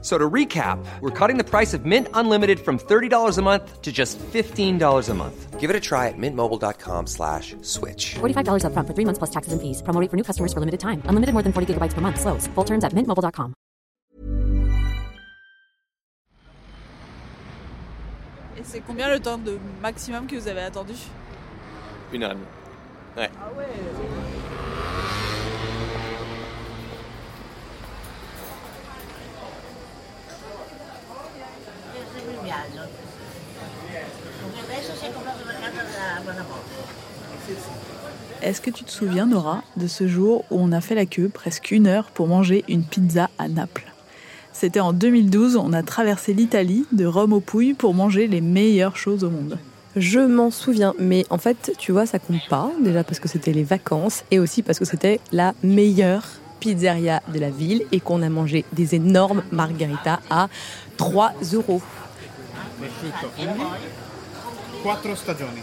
So to recap, we're cutting the price of Mint Unlimited from $30 a month to just $15 a month. Give it a try at mintmobile.com slash switch. $45 upfront for three months plus taxes and fees. Promo rate for new customers for limited time. Unlimited more than 40 gigabytes per month. Slows. Full terms at mintmobile.com. Et c'est combien le temps de maximum que vous avez attendu Une heure et demie. Ouais. Ah ouais Est-ce que tu te souviens, Nora, de ce jour où on a fait la queue presque une heure pour manger une pizza à Naples? C'était en 2012, on a traversé l'Italie de Rome aux Pouilles pour manger les meilleures choses au monde. Je m'en souviens, mais en fait, tu vois, ça compte pas. Déjà parce que c'était les vacances et aussi parce que c'était la meilleure pizzeria de la ville et qu'on a mangé des énormes margaritas à 3 euros. Stagioni.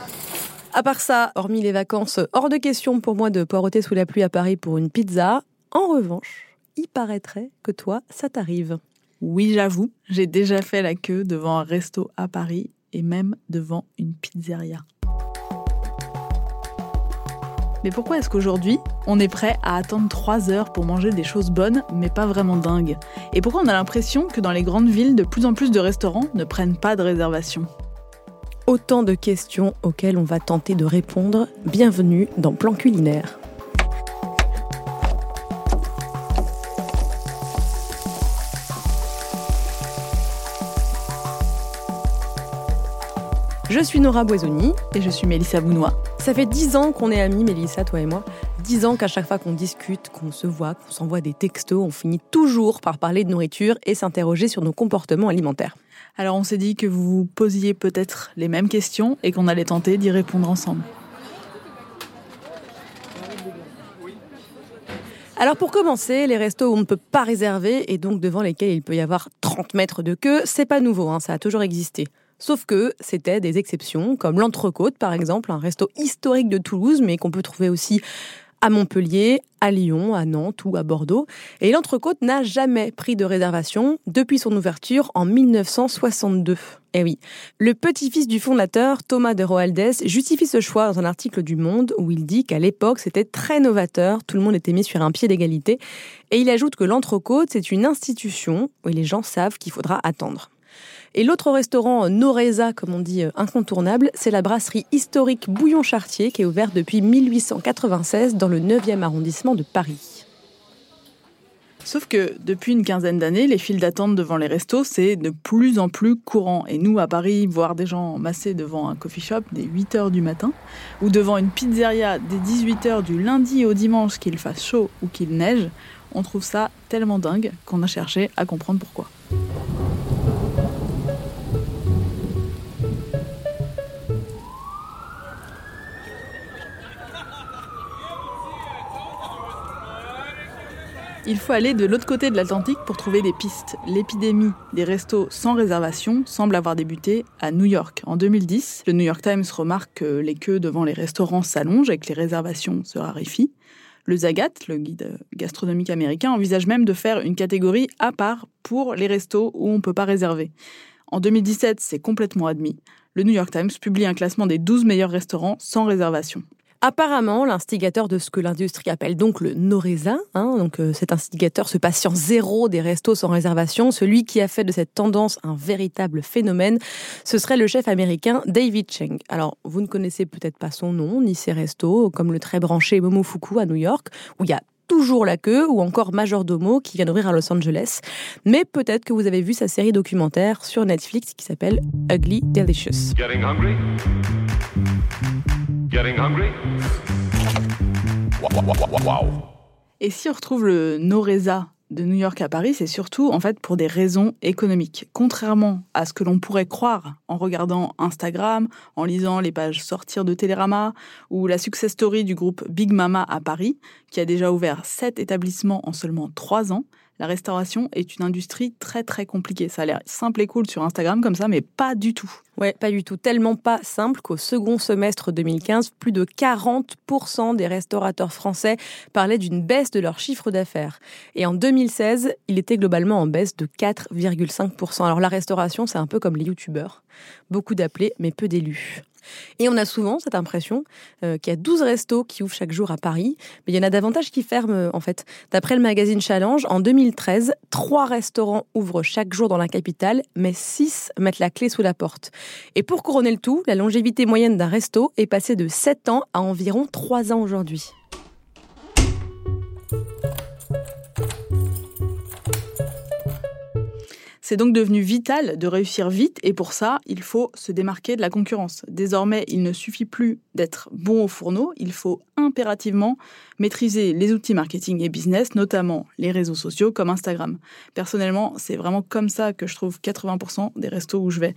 À part ça, hormis les vacances, hors de question pour moi de poireauter sous la pluie à Paris pour une pizza. En revanche, il paraîtrait que toi, ça t'arrive. Oui, j'avoue, j'ai déjà fait la queue devant un resto à Paris et même devant une pizzeria. Mais pourquoi est-ce qu'aujourd'hui, on est prêt à attendre 3 heures pour manger des choses bonnes, mais pas vraiment dingues? Et pourquoi on a l'impression que dans les grandes villes, de plus en plus de restaurants ne prennent pas de réservation? Autant de questions auxquelles on va tenter de répondre. Bienvenue dans Plan Culinaire. Je suis Nora Boisoni. Et je suis Mélissa Bounois. Ça fait dix ans qu'on est amis, Mélissa, toi et moi. Dix ans qu'à chaque fois qu'on discute, qu'on se voit, qu'on s'envoie des textos, on finit toujours par parler de nourriture et s'interroger sur nos comportements alimentaires. Alors on s'est dit que vous vous posiez peut-être les mêmes questions et qu'on allait tenter d'y répondre ensemble. Alors pour commencer, les restos où on ne peut pas réserver et donc devant lesquels il peut y avoir 30 mètres de queue, c'est pas nouveau, hein, ça a toujours existé. Sauf que c'était des exceptions, comme l'Entrecôte par exemple, un resto historique de Toulouse, mais qu'on peut trouver aussi à Montpellier, à Lyon, à Nantes ou à Bordeaux. Et l'Entrecôte n'a jamais pris de réservation depuis son ouverture en 1962. Eh oui. Le petit-fils du fondateur, Thomas de Roaldès, justifie ce choix dans un article du Monde où il dit qu'à l'époque c'était très novateur, tout le monde était mis sur un pied d'égalité. Et il ajoute que l'Entrecôte, c'est une institution où les gens savent qu'il faudra attendre. Et l'autre restaurant Noreza, comme on dit, euh, incontournable, c'est la brasserie historique Bouillon Chartier qui est ouverte depuis 1896 dans le 9e arrondissement de Paris. Sauf que depuis une quinzaine d'années, les files d'attente devant les restos, c'est de plus en plus courant. Et nous, à Paris, voir des gens massés devant un coffee shop dès 8 heures du matin, ou devant une pizzeria dès 18 heures du lundi au dimanche, qu'il fasse chaud ou qu'il neige, on trouve ça tellement dingue qu'on a cherché à comprendre pourquoi. Il faut aller de l'autre côté de l'Atlantique pour trouver des pistes. L'épidémie des restos sans réservation semble avoir débuté à New York. En 2010, le New York Times remarque que les queues devant les restaurants s'allongent et que les réservations se raréfient. Le Zagat, le guide gastronomique américain, envisage même de faire une catégorie à part pour les restos où on ne peut pas réserver. En 2017, c'est complètement admis. Le New York Times publie un classement des 12 meilleurs restaurants sans réservation. Apparemment, l'instigateur de ce que l'industrie appelle donc le Noreza, hein, donc euh, cet instigateur, ce patient zéro des restos sans réservation, celui qui a fait de cette tendance un véritable phénomène, ce serait le chef américain David Cheng. Alors, vous ne connaissez peut-être pas son nom, ni ses restos, comme le très branché Momofuku à New York, où il y a toujours la queue, ou encore Majordomo qui vient d'ouvrir à Los Angeles. Mais peut-être que vous avez vu sa série documentaire sur Netflix qui s'appelle Ugly Delicious. Et si on retrouve le Noreza de New York à Paris, c'est surtout en fait pour des raisons économiques. Contrairement à ce que l'on pourrait croire en regardant Instagram, en lisant les pages sortir de Télérama ou la success story du groupe Big Mama à Paris, qui a déjà ouvert sept établissements en seulement trois ans, La restauration est une industrie très très compliquée. Ça a l'air simple et cool sur Instagram comme ça, mais pas du tout. Ouais, pas du tout. Tellement pas simple qu'au second semestre 2015, plus de 40% des restaurateurs français parlaient d'une baisse de leur chiffre d'affaires. Et en 2016, il était globalement en baisse de 4,5%. Alors la restauration, c'est un peu comme les youtubeurs. Beaucoup d'appelés, mais peu d'élus. Et on a souvent cette impression euh, qu'il y a 12 restos qui ouvrent chaque jour à Paris, mais il y en a davantage qui ferment euh, en fait. D'après le magazine Challenge, en 2013, 3 restaurants ouvrent chaque jour dans la capitale, mais 6 mettent la clé sous la porte. Et pour couronner le tout, la longévité moyenne d'un resto est passée de 7 ans à environ 3 ans aujourd'hui. C'est donc devenu vital de réussir vite et pour ça, il faut se démarquer de la concurrence. Désormais, il ne suffit plus d'être bon au fourneau, il faut impérativement maîtriser les outils marketing et business, notamment les réseaux sociaux comme Instagram. Personnellement, c'est vraiment comme ça que je trouve 80% des restos où je vais.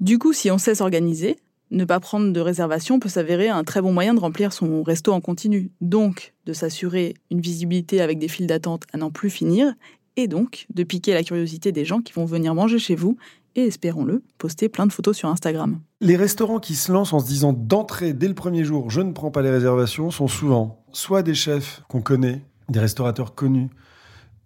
Du coup, si on sait s'organiser, ne pas prendre de réservation peut s'avérer un très bon moyen de remplir son resto en continu. Donc, de s'assurer une visibilité avec des files d'attente à n'en plus finir et donc de piquer la curiosité des gens qui vont venir manger chez vous et, espérons-le, poster plein de photos sur Instagram. Les restaurants qui se lancent en se disant d'entrée, dès le premier jour, je ne prends pas les réservations, sont souvent soit des chefs qu'on connaît, des restaurateurs connus,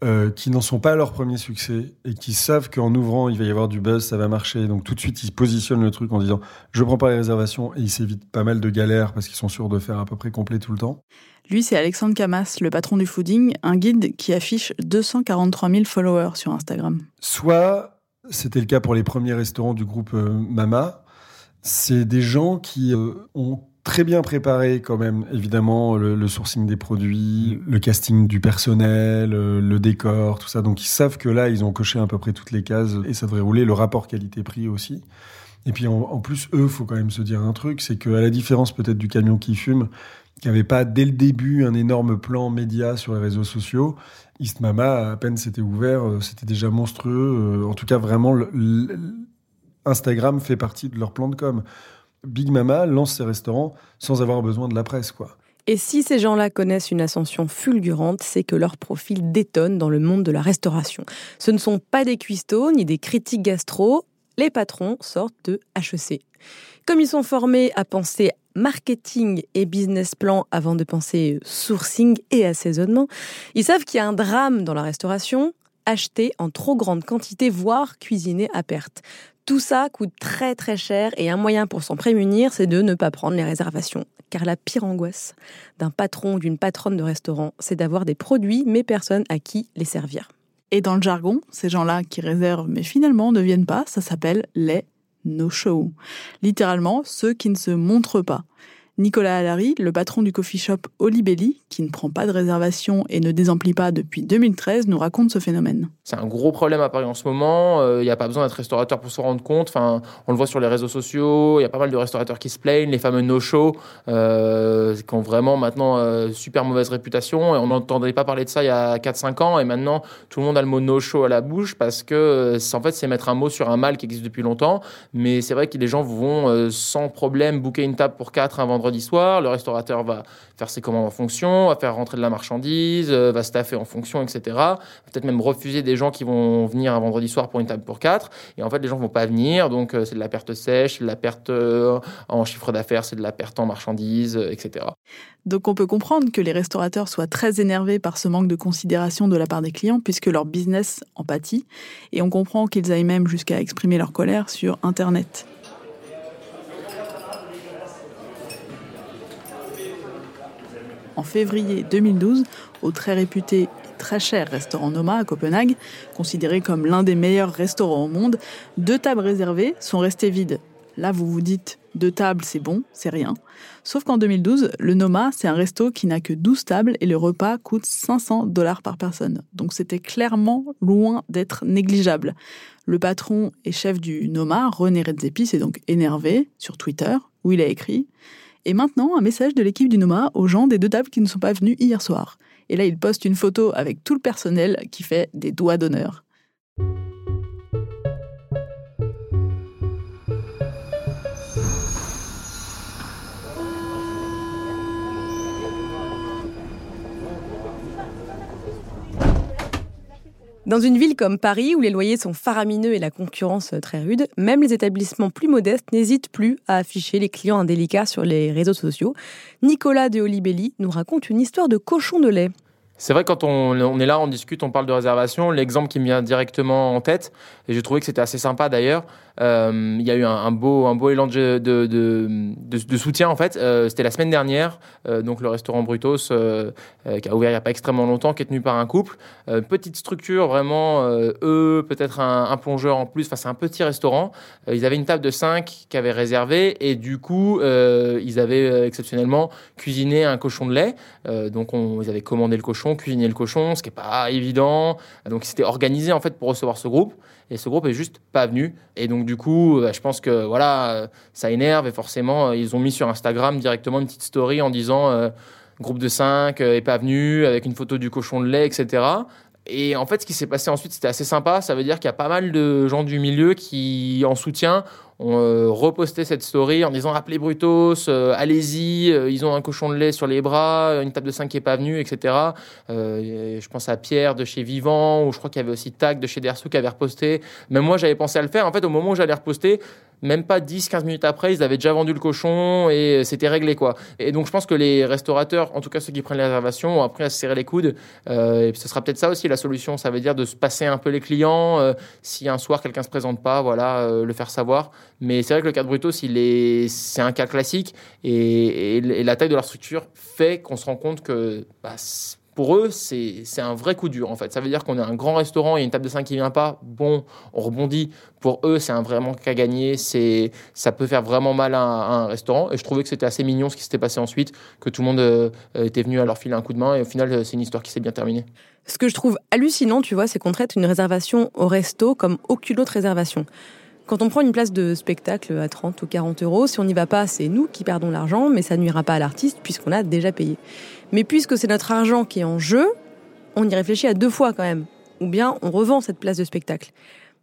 euh, qui n'en sont pas à leur premier succès et qui savent qu'en ouvrant, il va y avoir du buzz, ça va marcher. Donc tout de suite, ils positionnent le truc en disant je prends pas les réservations et ils s'évitent pas mal de galères parce qu'ils sont sûrs de faire à peu près complet tout le temps. Lui, c'est Alexandre Camas, le patron du fooding, un guide qui affiche 243 000 followers sur Instagram. Soit, c'était le cas pour les premiers restaurants du groupe euh, Mama, c'est des gens qui euh, ont très bien préparé quand même, évidemment, le, sourcing des produits, le casting du personnel, euh, le, décor, tout ça. Donc ils savent que là, ils ont coché à peu près toutes les cases et ça devrait rouler. Le rapport qualité-prix aussi. Et puis en, plus, eux, faut quand même se dire un truc, c'est qu'à la différence peut-être du camion qui fume, qui n'avait pas dès le début un énorme plan média sur les réseaux sociaux. East Mama, à peine c'était ouvert, euh, c'était déjà monstrueux. Euh, en tout cas, vraiment, Instagram fait partie de leur plan de com. Big Mama lance ses restaurants sans avoir besoin de la presse, quoi. Et si ces gens-là connaissent une ascension fulgurante, c'est que leur profil détonne dans le monde de la restauration. Ce ne sont pas des cuistots ni des critiques gastro, les patrons sortent de HEC. Comme ils sont formés à penser marketing et business plan avant de penser sourcing et assaisonnement, ils savent qu'il y a un drame dans la restauration, acheter en trop grande quantité, voire cuisiner à perte. Tout ça coûte très très cher et un moyen pour s'en prémunir, c'est de ne pas prendre les réservations. Car la pire angoisse d'un patron ou d'une patronne de restaurant, c'est d'avoir des produits mais personne à qui les servir. Et dans le jargon, ces gens-là qui réservent mais finalement ne viennent pas, ça s'appelle les no-show. Littéralement, ceux qui ne se montrent pas. Nicolas Allary, le patron du coffee shop Olibelli, qui ne prend pas de réservation et ne désemplit pas depuis 2013, nous raconte ce phénomène. C'est un gros problème à Paris en ce moment. Il euh, n'y a pas besoin d'être restaurateur pour se rendre compte. Enfin, on le voit sur les réseaux sociaux. Il y a pas mal de restaurateurs qui se plaignent, les fameux no-show, euh, qui ont vraiment maintenant euh, super mauvaise réputation. Et on n'entendait pas parler de ça il y a 4-5 ans. Et maintenant, tout le monde a le mot no-show à la bouche parce que, euh, en fait, c'est mettre un mot sur un mal qui existe depuis longtemps. Mais c'est vrai que les gens vont sans problème booker une table pour 4 un vendredi vendredi soir, le restaurateur va faire ses commandes en fonction, va faire rentrer de la marchandise, euh, va staffer en fonction, etc. Peut-être même refuser des gens qui vont venir un vendredi soir pour une table pour quatre. Et en fait, les gens vont pas venir, donc euh, c'est de la perte sèche, de la perte euh, en chiffre d'affaires, c'est de la perte en marchandises, etc. Donc on peut comprendre que les restaurateurs soient très énervés par ce manque de considération de la part des clients puisque leur business en pâtit. Et on comprend qu'ils aillent même jusqu'à exprimer leur colère sur Internet. En février 2012 au très réputé et très cher restaurant Noma à Copenhague, considéré comme l'un des meilleurs restaurants au monde, deux tables réservées sont restées vides. Là, vous vous dites, deux tables, c'est bon, c'est rien. Sauf qu'en 2012, le Noma, c'est un resto qui n'a que 12 tables et le repas coûte 500 dollars par personne. Donc c'était clairement loin d'être négligeable. Le patron et chef du Noma, René Redzepi, s'est donc énervé sur Twitter, où il a écrit et maintenant, un message de l'équipe du Noma aux gens des deux tables qui ne sont pas venus hier soir. Et là, il poste une photo avec tout le personnel qui fait des doigts d'honneur. Dans une ville comme Paris, où les loyers sont faramineux et la concurrence très rude, même les établissements plus modestes n'hésitent plus à afficher les clients indélicats sur les réseaux sociaux. Nicolas de Olibelli nous raconte une histoire de cochon de lait. C'est vrai, quand on, on, est là, on discute, on parle de réservation, l'exemple qui me vient directement en tête, et j'ai trouvé que c'était assez sympa d'ailleurs, il y a eu un, beau, un beau élan de, de, soutien en fait. Euh, c'était la semaine dernière, euh, donc le restaurant Brutos, euh, euh, qui a ouvert il n'y a pas extrêmement longtemps, qui est tenu par un couple. petite structure, vraiment, eux, peut-être un, plongeur en plus, enfin c'est un petit restaurant. ils avaient une table de 5 qui avait réservé, et du coup, ils avaient exceptionnellement cuisiné un cochon de lait. donc on, ils avaient commandé le cochon, cuisiné le cochon, ce qui n'est pas évident. Donc ils s'étaient organisés en fait pour recevoir ce groupe et ce groupe est juste pas venu. Et donc du coup, bah, je pense que voilà, ça énerve et forcément ils ont mis sur Instagram directement une petite story en disant euh, groupe de 5 euh, est pas venu avec une photo du cochon de lait, etc. Et en fait, ce qui s'est passé ensuite, c'était assez sympa. Ça veut dire qu'il y a pas mal de gens du milieu qui, en soutien, ont euh, reposté cette story en disant appelez Brutos, euh, allez-y, euh, ils ont un cochon de lait sur les bras, une table de 5 qui est pas venue, etc. je pense à Pierre de chez Vivant, ou je crois qu'il y avait aussi Tag de chez Dersu qui avait reposté. Même moi, j'avais pensé à le faire. En fait, au moment où j'allais reposter, même pas 10-15 minutes après, ils avaient déjà vendu le cochon et c'était réglé quoi. Et donc je pense que les restaurateurs, en tout cas ceux qui prennent les réservations, ont appris à se serrer les coudes. Euh, et ce sera peut-être ça aussi la solution. Ça veut dire de se passer un peu les clients. Euh, si un soir quelqu'un se présente pas, voilà, euh, le faire savoir. Mais c'est vrai que le cas de Brutos, est, c'est un cas classique et, la taille de leur structure fait qu'on se rend compte que bah, pour eux, c'est un vrai coup dur en fait. Ça veut dire qu'on est un grand restaurant, il y a une table de 5 qui vient pas, bon, on rebondit. Pour eux, c'est un vrai manque à gagner, ça peut faire vraiment mal à, un restaurant. Et je trouvais que c'était assez mignon ce qui s'était passé ensuite, que tout le monde euh, était venu à leur filer un coup de main. Et au final, euh, c'est une histoire qui s'est bien terminée. Ce que je trouve hallucinant, tu vois, c'est qu'on traite une réservation au resto comme aucune autre réservation. Quand on prend une place de spectacle à 30 ou 40 euros, si on n'y va pas, c'est nous qui perdons l'argent, mais ça nuira pas à l'artiste puisqu'on a déjà payé. Mais puisque c'est notre argent qui est en jeu, on y réfléchit à deux fois quand même. Ou bien on revend cette place de spectacle.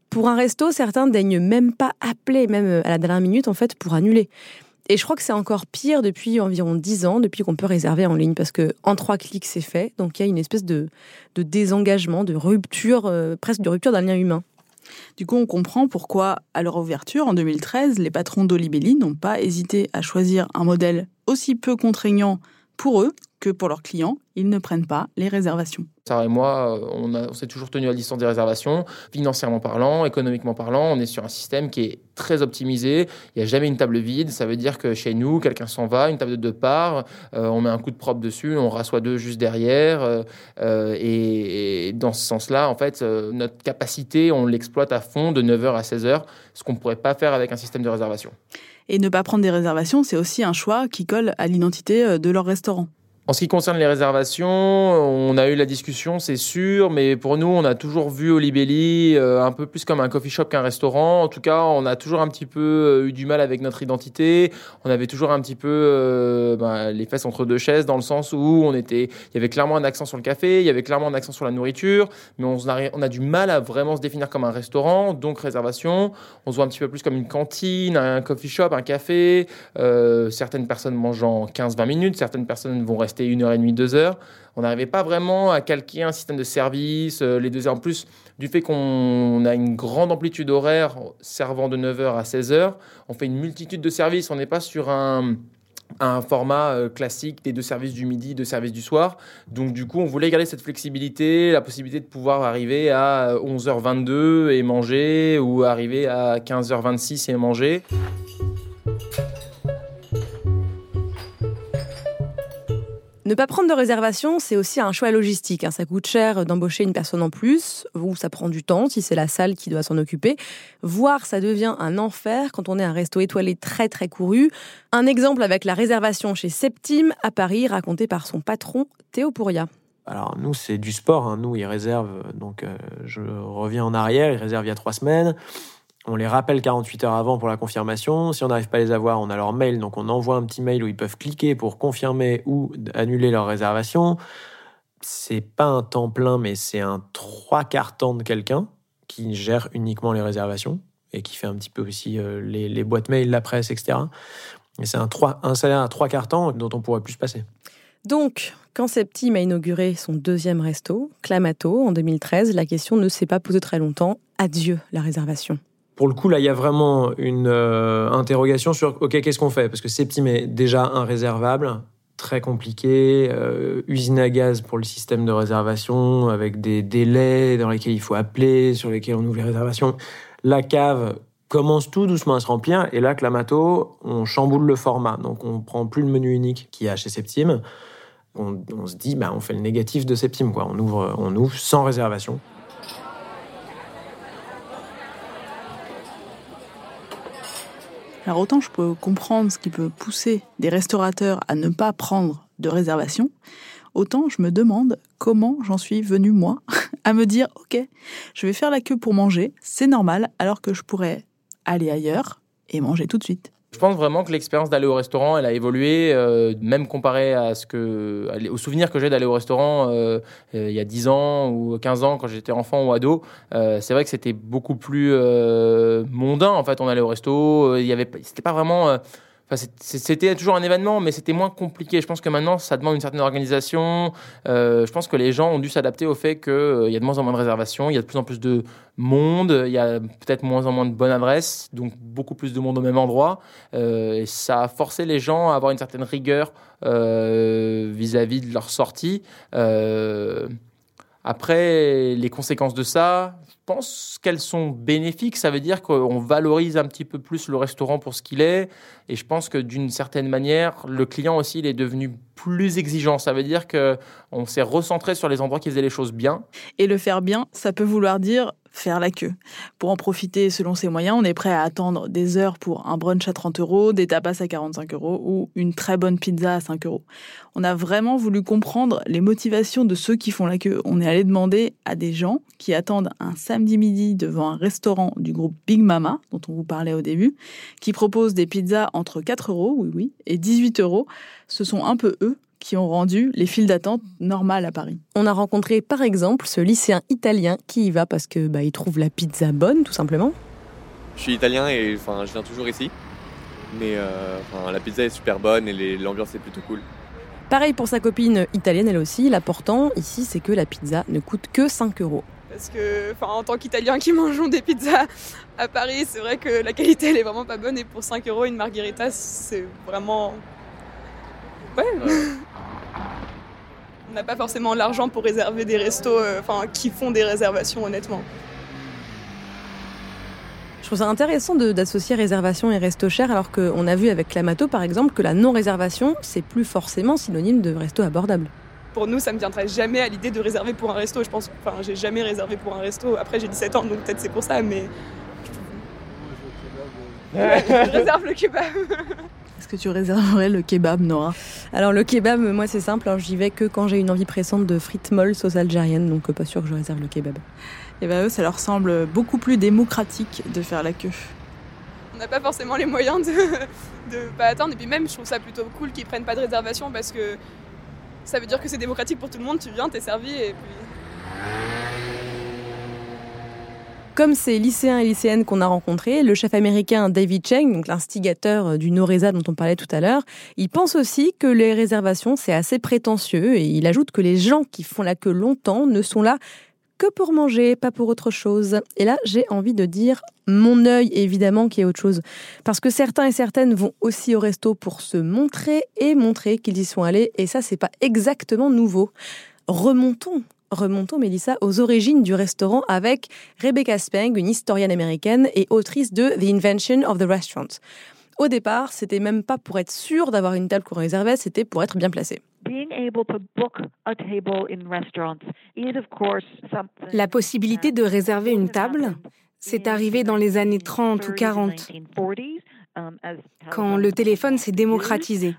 Pour un resto, certains daignent même pas appeler, même à la dernière minute en fait, pour annuler. Et je crois que c'est encore pire depuis environ 10 ans, depuis qu'on peut réserver en ligne, parce que en trois clics c'est fait. Donc il y a une espèce de, de désengagement, de rupture, euh, presque de rupture d'un lien humain. Du coup, on comprend pourquoi, à leur ouverture, en 2013, les patrons d'Olibelli n'ont pas hésité à choisir un modèle aussi peu contraignant pour eux que pour leurs clients, ils ne prennent pas les réservations. Sarah et moi, euh, on, on s'est toujours tenu à distance des réservations. Financièrement parlant, économiquement parlant, on est sur un système qui est très optimisé. Il n'y a jamais une table vide. Ça veut dire que chez nous, quelqu'un s'en va, une table de deux parts, euh, on met un coup de propre dessus, on rassoit deux juste derrière. Euh, euh et, et, dans ce sens-là, en fait, euh, notre capacité, on l'exploite à fond de 9h à 16h, ce qu'on ne pourrait pas faire avec un système de réservation. Et ne pas prendre des réservations, c'est aussi un choix qui colle à l'identité de leur restaurant. En ce qui concerne les réservations, on a eu la discussion, c'est sûr, mais pour nous, on a toujours vu Olibelli euh, un peu plus comme un coffee shop qu'un restaurant. En tout cas, on a toujours un petit peu euh, eu du mal avec notre identité. On avait toujours un petit peu euh, ben, les fesses entre deux chaises, dans le sens où on était, il y avait clairement un accent sur le café, il y avait clairement un accent sur la nourriture, mais on a, on a du mal à vraiment se définir comme un restaurant, donc réservation. On se voit un petit peu plus comme une cantine, un coffee shop, un café. Euh, certaines personnes mangent en 15-20 minutes, certaines personnes vont rester une heure et demie, deux heures. On n'arrivait pas vraiment à calquer un système de service. Euh, les deux heures en plus, du fait qu'on a une grande amplitude horaire servant de 9h à 16h, on fait une multitude de services. On n'est pas sur un, un format euh, classique des deux services du midi, deux services du soir. Donc du coup, on voulait garder cette flexibilité, la possibilité de pouvoir arriver à 11h22 et manger ou arriver à 15h26 et manger. Ne pas prendre de réservation, c'est aussi un choix logistique. Hein. Ça coûte cher d'embaucher une personne en plus, ou ça prend du temps si c'est la salle qui doit s'en occuper. Voire ça devient un enfer quand on est un resto étoilé très très couru. Un exemple avec la réservation chez Septime à Paris, raconté par son patron Théo Pouria. Alors nous, c'est du sport. Hein. Nous, ils réservent. Donc, euh, je reviens en arrière. Ils réservent il y a trois semaines. On les rappelle 48 heures avant pour la confirmation. Si on n'arrive pas à les avoir, on a leur mail, donc on envoie un petit mail où ils peuvent cliquer pour confirmer ou annuler leur réservation. C'est pas un temps plein, mais c'est un trois quarts temps de quelqu'un qui gère uniquement les réservations et qui fait un petit peu aussi euh, les, boîtes mail, la presse, etc. Et c'est un, un salaire à trois quarts temps dont on pourrait plus se passer. Donc, quand Septime a inauguré son deuxième resto, Clamato, en 2013, la question ne s'est pas posée très longtemps. Adieu la réservation. Pour le coup, là, il y a vraiment une euh, interrogation sur OK, qu'est-ce qu'on fait? Parce que Septime est déjà inréservable, très compliqué, euh, usine à gaz pour le système de réservation, avec des délais dans lesquels il faut appeler, sur lesquels on ouvre les réservations. La cave commence tout doucement à se remplir, et là, Clamato, on chamboule le format. Donc, on prend plus le menu unique qu'il y a chez Septime. On, on se dit, bah, on fait le négatif de Septime, quoi. On ouvre, on ouvre sans réservation. Alors autant je peux comprendre ce qui peut pousser des restaurateurs à ne pas prendre de réservation, autant je me demande comment j'en suis venu moi à me dire ok, je vais faire la queue pour manger, c'est normal, alors que je pourrais aller ailleurs et manger tout de suite. Je pense vraiment que l'expérience d'aller au restaurant, elle a évolué, euh, même comparé à ce que, au souvenir que j'ai d'aller au restaurant euh, euh, il y a 10 ans ou 15 ans quand j'étais enfant ou ado. C'est vrai que c'était beaucoup plus mondain. En fait, on allait au resto, il y avait, c'était pas vraiment. Euh, c'était toujours un événement, mais c'était moins compliqué. Je pense que maintenant, ça demande une certaine organisation. Euh, je pense que les gens ont dû s'adapter au fait qu'il y a de moins en moins de réservations, il y a de plus en plus de monde, il y a peut-être moins en moins de bonnes adresses, donc beaucoup plus de monde au même endroit. Euh, et ça a forcé les gens à avoir une certaine rigueur euh, vis-à-vis de leur sortie. Après, les conséquences de ça, je pense qu'elles sont bénéfiques. Ça veut dire qu'on valorise un petit peu plus le restaurant pour ce qu'il est. Et je pense que d'une certaine manière, le client aussi, il est devenu plus exigeant. Ça veut dire qu'on s'est recentré sur les endroits qui faisaient les choses bien. Et le faire bien, ça peut vouloir dire faire la queue. Pour en profiter selon ses moyens, on est prêt à attendre des heures pour un brunch à 30 euros, des tapas à 45 euros ou une très bonne pizza à 5 euros. On a vraiment voulu comprendre les motivations de ceux qui font la queue. On est allé demander à des gens qui attendent un samedi midi devant un restaurant du groupe Big Mama, dont on vous parlait au début, qui propose des pizzas entre 4 euros, oui oui, et 18 euros. Ce sont un peu eux qui ont rendu les files d'attente normales à Paris. On a rencontré par exemple ce lycéen italien qui y va parce que bah, il trouve la pizza bonne, tout simplement. Je suis italien et enfin, je viens toujours ici. Mais euh, enfin, la pizza est super bonne et les- l'ambiance est plutôt cool. Pareil pour sa copine italienne, elle aussi. L'important ici, c'est que la pizza ne coûte que 5 euros. Parce que, enfin, en tant qu'Italien qui mangeons des pizzas à Paris, c'est vrai que la qualité elle est vraiment pas bonne et pour 5 euros une margherita, c'est vraiment. Ouais. On n'a pas forcément l'argent pour réserver des restos, euh, enfin, qui font des réservations, honnêtement. Je trouve ça intéressant d'associer réservation et resto cher, alors qu'on a vu avec Clamato, par exemple, que la non-réservation, c'est plus forcément synonyme de resto abordable. Pour nous, ça me viendrait jamais à l'idée de réserver pour un resto. Je pense, enfin, j'ai jamais réservé pour un resto. Après, j'ai 17 ans, donc peut-être c'est pour ça, mais. Ouais, je réserve le kebab. Que tu réserverais le kebab, Nora? Alors le kebab, moi c'est simple, alors j'y vais que quand j'ai une envie pressante de frites molles sauce algérienne, donc euh, pas sûr que je réserve le kebab. Et ben eux, ça leur semble beaucoup plus démocratique de faire la queue. on n'a pas forcément les moyens de, de pas attendre. Et puis même, je trouve ça plutôt cool qu'ils prennent pas de réservation parce que ça veut dire que c'est démocratique pour tout le monde. Tu viens, t'es servi et puis. Comme ces lycéens et lycéennes qu'on a rencontrés, le chef américain David Cheng, donc l'instigateur euh, du Noreza dont on parlait tout à l'heure, il pense aussi que les réservations c'est assez prétentieux et il ajoute que les gens qui font la queue longtemps ne sont là que pour manger, pas pour autre chose. Et là, j'ai envie de dire mon œil, évidemment, qui est autre chose. Parce que certains et certaines vont aussi au resto pour se montrer et montrer qu'ils y sont allés. Et ça, c'est pas exactement nouveau. Remontons. Remontons, Mélissa, aux origines du restaurant avec Rebecca Speng, une historienne américaine et autrice de The Invention of the Restaurant. Au départ, c'était même pas pour être sûr d'avoir une table qu'on réservait, c'était pour être bien placé. La possibilité de réserver une table, c'est arrivé dans les années 30 ou 40, quand le téléphone s'est démocratisé.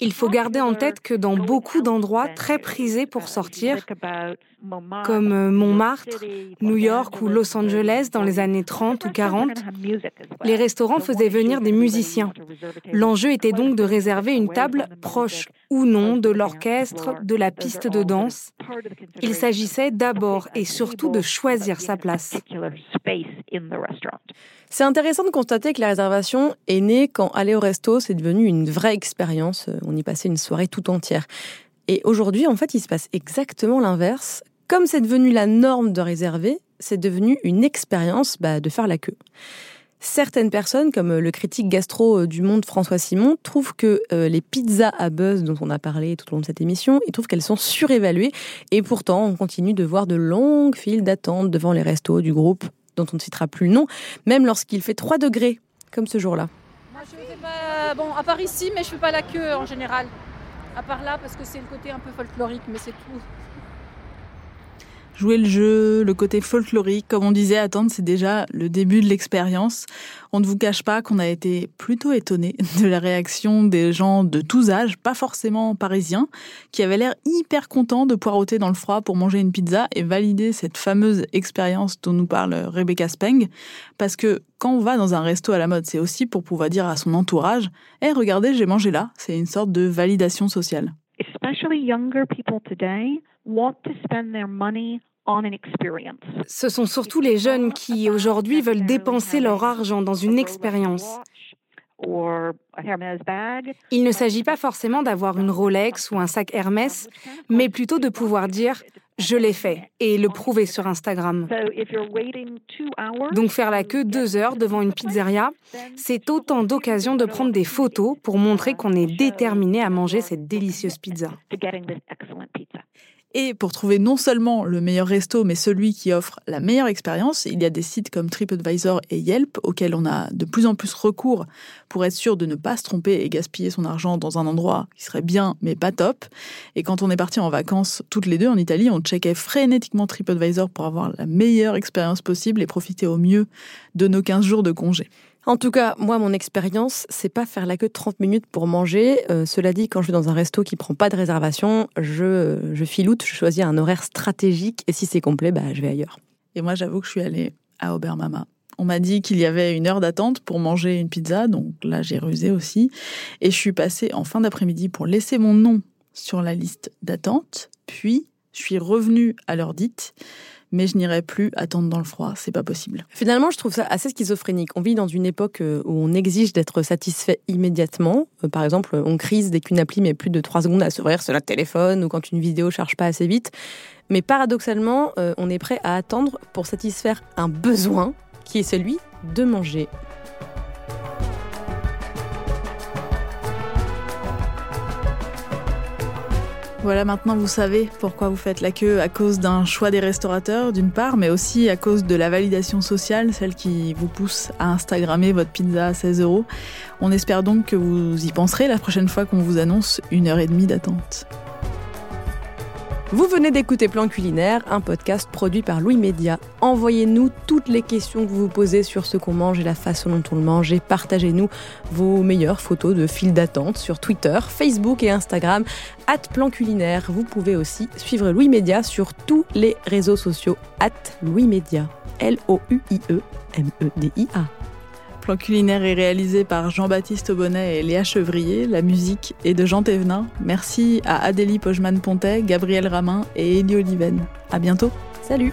Il faut garder en tête que dans beaucoup d'endroits très prisés pour sortir, comme euh, Montmartre, New York ou Los Angeles dans les années 30 ou 40, les restaurants faisaient venir des musiciens. L'enjeu était donc de réserver une table proche ou non de l'orchestre, de la piste de danse. Il s'agissait d'abord et surtout de choisir sa place. C'est intéressant de constater que la réservation est née quand aller au resto, c'est devenu une vraie expérience. On y passait une soirée tout entière. Et aujourd'hui, en fait, il se passe exactement l'inverse. Comme c'est devenu la norme de réserver, c'est devenu une expérience bah, de faire la queue. Certaines personnes, comme le critique gastro euh, du Monde François Simon, trouvent que euh, les pizzas à buzz dont on a parlé tout au long de cette émission, ils trouvent qu'elles sont surévaluées. Et pourtant, on continue de voir de longues files d'attente devant les restos du groupe dont on ne citera plus le nom, même lorsqu'il fait 3 degrés, comme ce jour-là. Moi, je fais bon, à part ici, mais je fais pas la queue en général. À part là, parce que c'est le côté un peu folklorique, mais c'est tout jouer le jeu, le côté folklorique, comme on disait, attendre, c'est déjà le début de l'expérience. On ne vous cache pas qu'on a été plutôt étonné de la réaction des gens de tous âges, pas forcément parisiens, qui avaient l'air hyper contents de poireauter dans le froid pour manger une pizza et valider cette fameuse expérience dont nous parle Rebecca Speng. Parce que quand on va dans un resto à la mode, c'est aussi pour pouvoir dire à son entourage, Eh, regardez, j'ai mangé là. C'est une sorte de validation sociale. Especially younger people today want to spend their money ce sont surtout les jeunes qui aujourd'hui veulent dépenser leur argent dans une expérience. Il ne s'agit pas forcément d'avoir une Rolex ou un sac Hermès, mais plutôt de pouvoir dire je l'ai fait et le prouver sur Instagram. Donc faire la queue deux heures devant une pizzeria, c'est autant d'occasions de prendre des photos pour montrer qu'on est déterminé à manger cette délicieuse pizza. Et pour trouver non seulement le meilleur resto, mais celui qui offre la meilleure expérience, il y a des sites comme TripAdvisor et Yelp auxquels on a de plus en plus recours pour être sûr de ne pas se tromper et gaspiller son argent dans un endroit qui serait bien mais pas top. Et quand on est parti en vacances toutes les deux en Italie, on checkait frénétiquement TripAdvisor pour avoir la meilleure expérience possible et profiter au mieux de nos 15 jours de congé. En tout cas, moi, mon expérience, c'est pas faire la queue 30 minutes pour manger. Euh, cela dit, quand je vais dans un resto qui prend pas de réservation, je, je filoute, je choisis un horaire stratégique et si c'est complet, bah, je vais ailleurs. Et moi, j'avoue que je suis allée à Obermama. On m'a dit qu'il y avait une heure d'attente pour manger une pizza, donc là, j'ai rusé aussi. Et je suis passée en fin d'après-midi pour laisser mon nom sur la liste d'attente. Puis, je suis revenue à l'heure dite mais je n'irai plus attendre dans le froid, c'est pas possible. Finalement, je trouve ça assez schizophrénique. On vit dans une époque euh, où on exige d'être satisfait immédiatement. Euh, par exemple, on crise dès qu'une appli met plus de 3 secondes à s'ouvrir sur notre téléphone ou quand une vidéo charge pas assez vite. Mais paradoxalement, euh, on est prêt à attendre pour satisfaire un besoin qui est celui de manger. Voilà, maintenant vous savez pourquoi vous faites la queue à cause d'un choix des restaurateurs d'une part, mais aussi à cause de la validation sociale, celle qui vous pousse à Instagrammer votre pizza à 16 euros. On espère donc que vous y penserez la prochaine fois qu'on vous annonce une heure et demie d'attente. Vous venez d'écouter Plan Culinaire, un podcast produit par Louis Média. Envoyez-nous toutes les questions que vous vous posez sur ce qu'on mange et la façon dont on le mange et partagez-nous vos meilleures photos de file d'attente sur Twitter, Facebook et Instagram, at Plan Culinaire. Vous pouvez aussi suivre Louis Média sur tous les réseaux sociaux, at Louis Média. L-O-U-I-E-M-E-D-I-A. Plan culinaire est réalisé par Jean-Baptiste Aubonnet et Léa Chevrier. La musique est de Jean Thévenin. Merci à Adélie Pojman-Pontet, Gabriel Ramin et Elie Oliven. À bientôt. Salut.